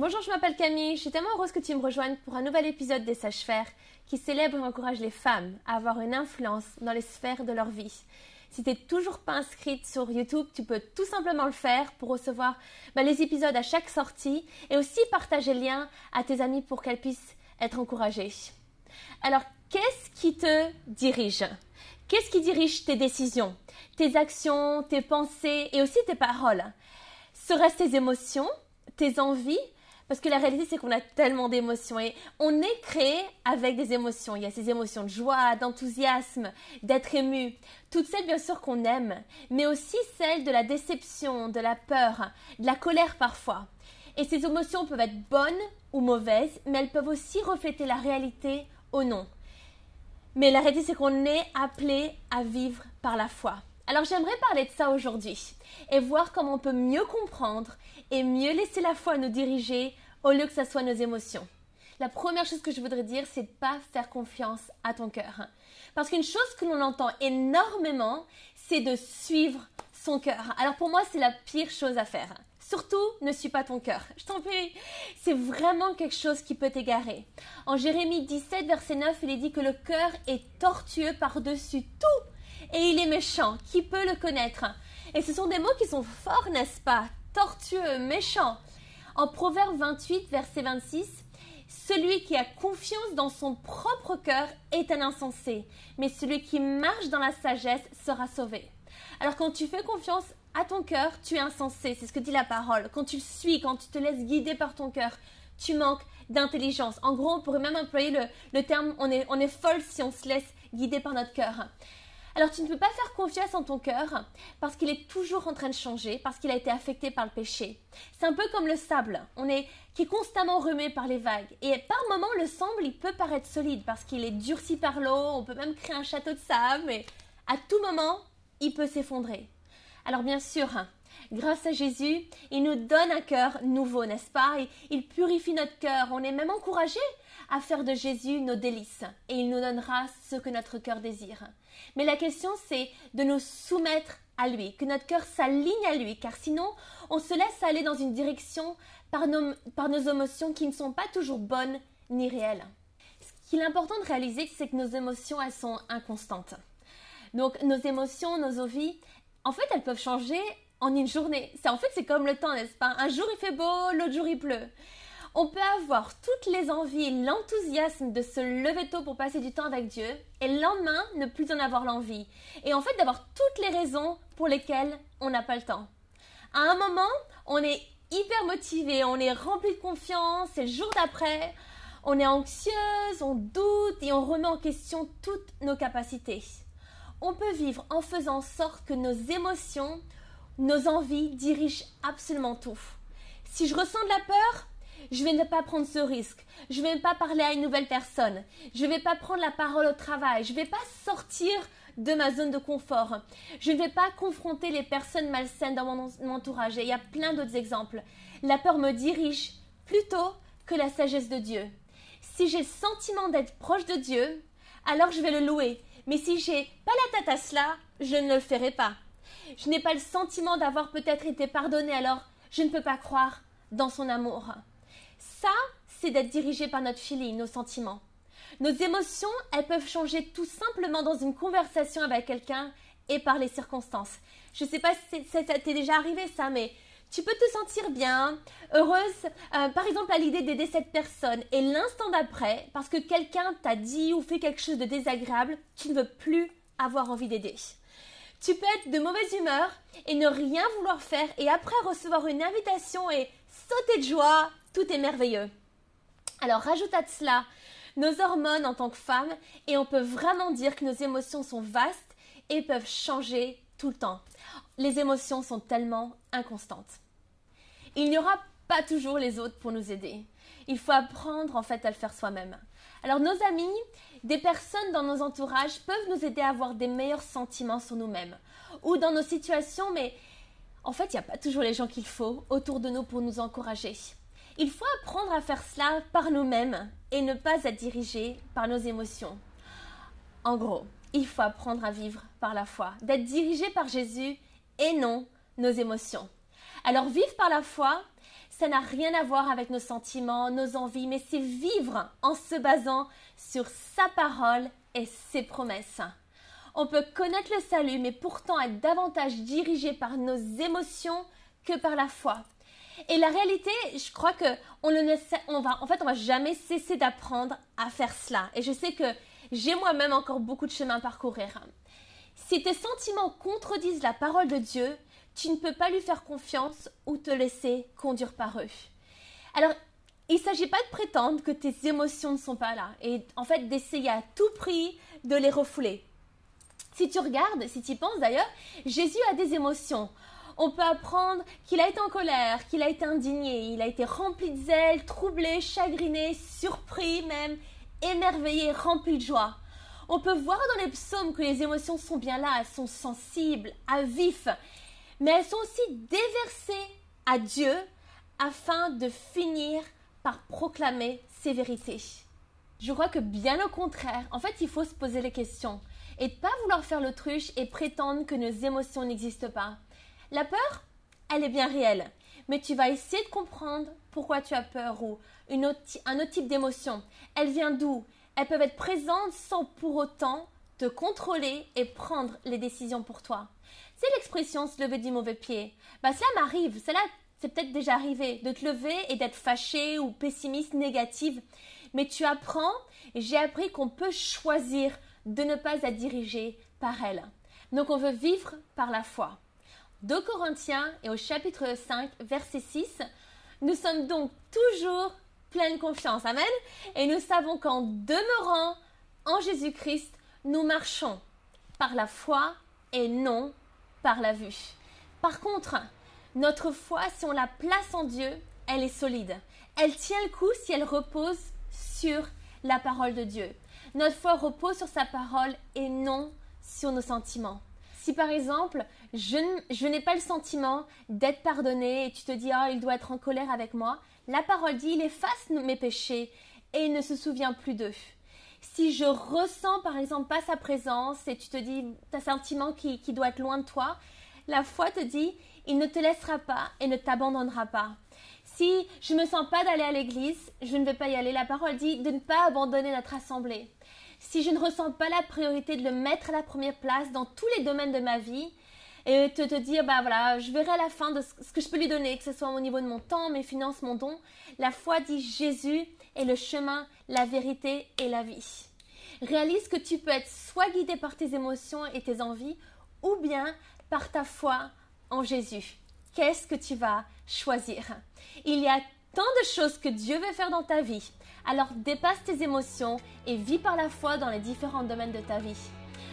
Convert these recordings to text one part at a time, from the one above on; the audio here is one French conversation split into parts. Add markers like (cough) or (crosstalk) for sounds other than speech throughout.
Bonjour, je m'appelle Camille. Je suis tellement heureuse que tu me rejoignes pour un nouvel épisode des Sages-Faire qui célèbre et encourage les femmes à avoir une influence dans les sphères de leur vie. Si tu n'es toujours pas inscrite sur YouTube, tu peux tout simplement le faire pour recevoir bah, les épisodes à chaque sortie et aussi partager le lien à tes amis pour qu'elles puissent être encouragées. Alors, qu'est-ce qui te dirige? Qu'est-ce qui dirige tes décisions, tes actions, tes pensées et aussi tes paroles? Seraient-ce tes émotions, tes envies parce que la réalité, c'est qu'on a tellement d'émotions et on est créé avec des émotions. Il y a ces émotions de joie, d'enthousiasme, d'être ému. Toutes celles, bien sûr, qu'on aime, mais aussi celles de la déception, de la peur, de la colère parfois. Et ces émotions peuvent être bonnes ou mauvaises, mais elles peuvent aussi refléter la réalité ou non. Mais la réalité, c'est qu'on est appelé à vivre par la foi. Alors j'aimerais parler de ça aujourd'hui et voir comment on peut mieux comprendre et mieux laisser la foi nous diriger au lieu que ce soit nos émotions. La première chose que je voudrais dire, c'est de pas faire confiance à ton cœur. Parce qu'une chose que l'on entend énormément, c'est de suivre son cœur. Alors pour moi, c'est la pire chose à faire. Surtout, ne suis pas ton cœur. (laughs) Je t'en prie. C'est vraiment quelque chose qui peut t'égarer. En Jérémie 17, verset 9, il est dit que le cœur est tortueux par-dessus tout et il est méchant. Qui peut le connaître? Et ce sont des mots qui sont forts, n'est-ce pas? Tortueux, méchant. En Proverbe 28, verset 26, celui qui a confiance dans son propre cœur est un insensé, mais celui qui marche dans la sagesse sera sauvé. Alors quand tu fais confiance à ton cœur, tu es insensé, c'est ce que dit la parole. Quand tu le suis, quand tu te laisses guider par ton cœur, tu manques d'intelligence. En gros, on pourrait même employer le, le terme on est, on est folle si on se laisse guider par notre cœur. Alors tu ne peux pas faire confiance en ton cœur parce qu'il est toujours en train de changer, parce qu'il a été affecté par le péché. C'est un peu comme le sable, on est qui est constamment remué par les vagues. Et par moments, le sable, il peut paraître solide parce qu'il est durci par l'eau, on peut même créer un château de sable, mais à tout moment, il peut s'effondrer. Alors bien sûr, grâce à Jésus, il nous donne un cœur nouveau, n'est-ce pas? Il purifie notre cœur. On est même encouragé à faire de Jésus nos délices et il nous donnera ce que notre cœur désire. Mais la question c'est de nous soumettre à lui, que notre cœur s'aligne à lui, car sinon on se laisse aller dans une direction par nos, par nos émotions qui ne sont pas toujours bonnes ni réelles. Ce qu'il est important de réaliser, c'est que nos émotions, elles sont inconstantes. Donc nos émotions, nos envies, en fait, elles peuvent changer en une journée. C'est en fait, c'est comme le temps, n'est-ce pas? Un jour il fait beau, l'autre jour il pleut on peut avoir toutes les envies l'enthousiasme de se lever tôt pour passer du temps avec Dieu et le lendemain ne plus en avoir l'envie. Et en fait d'avoir toutes les raisons pour lesquelles on n'a pas le temps. À un moment, on est hyper motivé, on est rempli de confiance et le jour d'après, on est anxieuse, on doute et on remet en question toutes nos capacités. On peut vivre en faisant en sorte que nos émotions, nos envies dirigent absolument tout. Si je ressens de la peur, je vais ne pas prendre ce risque. Je vais pas parler à une nouvelle personne. Je vais pas prendre la parole au travail. Je vais pas sortir de ma zone de confort. Je ne vais pas confronter les personnes malsaines dans mon entourage. Et il y a plein d'autres exemples. La peur me dirige plutôt que la sagesse de Dieu. Si j'ai le sentiment d'être proche de Dieu, alors je vais le louer. Mais si j'ai pas la tête à cela, je ne le ferai pas. Je n'ai pas le sentiment d'avoir peut-être été pardonné, alors je ne peux pas croire dans son amour. Ça, c'est d'être dirigé par notre feeling, nos sentiments. Nos émotions, elles peuvent changer tout simplement dans une conversation avec quelqu'un et par les circonstances. Je ne sais pas si ça t'est déjà arrivé ça, mais tu peux te sentir bien, heureuse, euh, par exemple à l'idée d'aider cette personne, et l'instant d'après, parce que quelqu'un t'a dit ou fait quelque chose de désagréable, tu ne veux plus avoir envie d'aider. Tu peux être de mauvaise humeur et ne rien vouloir faire, et après recevoir une invitation et sauter de joie, tout est merveilleux. Alors rajoute à cela nos hormones en tant que femme et on peut vraiment dire que nos émotions sont vastes et peuvent changer tout le temps. Les émotions sont tellement inconstantes. Il n'y aura pas toujours les autres pour nous aider. Il faut apprendre en fait à le faire soi-même. Alors nos amis, des personnes dans nos entourages peuvent nous aider à avoir des meilleurs sentiments sur nous-mêmes ou dans nos situations, mais en fait, il n'y a pas toujours les gens qu'il faut autour de nous pour nous encourager. Il faut apprendre à faire cela par nous-mêmes et ne pas être dirigé par nos émotions. En gros, il faut apprendre à vivre par la foi, d'être dirigé par Jésus et non nos émotions. Alors vivre par la foi, ça n'a rien à voir avec nos sentiments, nos envies, mais c'est vivre en se basant sur sa parole et ses promesses. On peut connaître le salut, mais pourtant être davantage dirigé par nos émotions que par la foi. Et la réalité, je crois que on, ne, on va, en fait, on va jamais cesser d'apprendre à faire cela. Et je sais que j'ai moi-même encore beaucoup de chemin à parcourir. Si tes sentiments contredisent la parole de Dieu, tu ne peux pas lui faire confiance ou te laisser conduire par eux. Alors, il ne s'agit pas de prétendre que tes émotions ne sont pas là et en fait d'essayer à tout prix de les refouler. Si tu regardes, si tu y penses d'ailleurs, Jésus a des émotions. On peut apprendre qu'il a été en colère, qu'il a été indigné, il a été rempli de zèle, troublé, chagriné, surpris même, émerveillé, rempli de joie. On peut voir dans les psaumes que les émotions sont bien là, elles sont sensibles, à vif, mais elles sont aussi déversées à Dieu afin de finir par proclamer ses vérités. Je crois que bien au contraire, en fait, il faut se poser les questions et ne pas vouloir faire l'autruche et prétendre que nos émotions n'existent pas. La peur, elle est bien réelle, mais tu vas essayer de comprendre pourquoi tu as peur ou un autre type d'émotion. Elle vient d'où? Elles peuvent être présentes sans pour autant te contrôler et prendre les décisions pour toi. C'est l'expression se lever du mauvais pied. Bah, cela m'arrive, cela c'est peut-être déjà arrivé, de te lever et d'être fâché ou pessimiste, négative. Mais tu apprends, j'ai appris qu'on peut choisir de ne pas être dirigé par elle. Donc on veut vivre par la foi. 2 Corinthiens et au chapitre 5, verset 6, nous sommes donc toujours pleine confiance. Amen. Et nous savons qu'en demeurant en Jésus-Christ, nous marchons par la foi et non par la vue. Par contre, notre foi, si on la place en Dieu, elle est solide. Elle tient le coup si elle repose sur la parole de Dieu. Notre foi repose sur sa parole et non sur nos sentiments. Si par exemple, je, n'ai pas le sentiment d'être pardonné et tu te dis, oh, il doit être en colère avec moi, la parole dit, il efface mes péchés et il ne se souvient plus d'eux. Si je ressens par exemple pas sa présence et tu te dis, tu as un sentiment qui, qui doit être loin de toi, la foi te dit, il ne te laissera pas et ne t'abandonnera pas. Si je ne me sens pas d'aller à l'église, je ne vais pas y aller. La parole dit de ne pas abandonner notre assemblée. Si je ne ressens pas la priorité de le mettre à la première place dans tous les domaines de ma vie, et te, te dire, bah voilà, je verrai à la fin de ce que je peux lui donner, que ce soit au niveau de mon temps, mes finances, mon don. La foi dit Jésus est le chemin, la vérité et la vie. Réalise que tu peux être soit guidé par tes émotions et tes envies, ou bien par ta foi en Jésus. Qu'est-ce que tu vas choisir? Il y a tant de choses que Dieu veut faire dans ta vie. Alors dépasse tes émotions et vis par la foi dans les différents domaines de ta vie.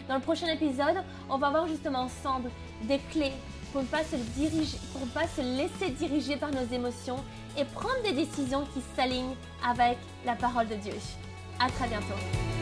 Dans le prochain épisode, on va voir justement ensemble des clés pour ne pas se, laisser diriger par nos émotions et prendre des décisions qui s'alignent avec la parole de Dieu. À très bientôt.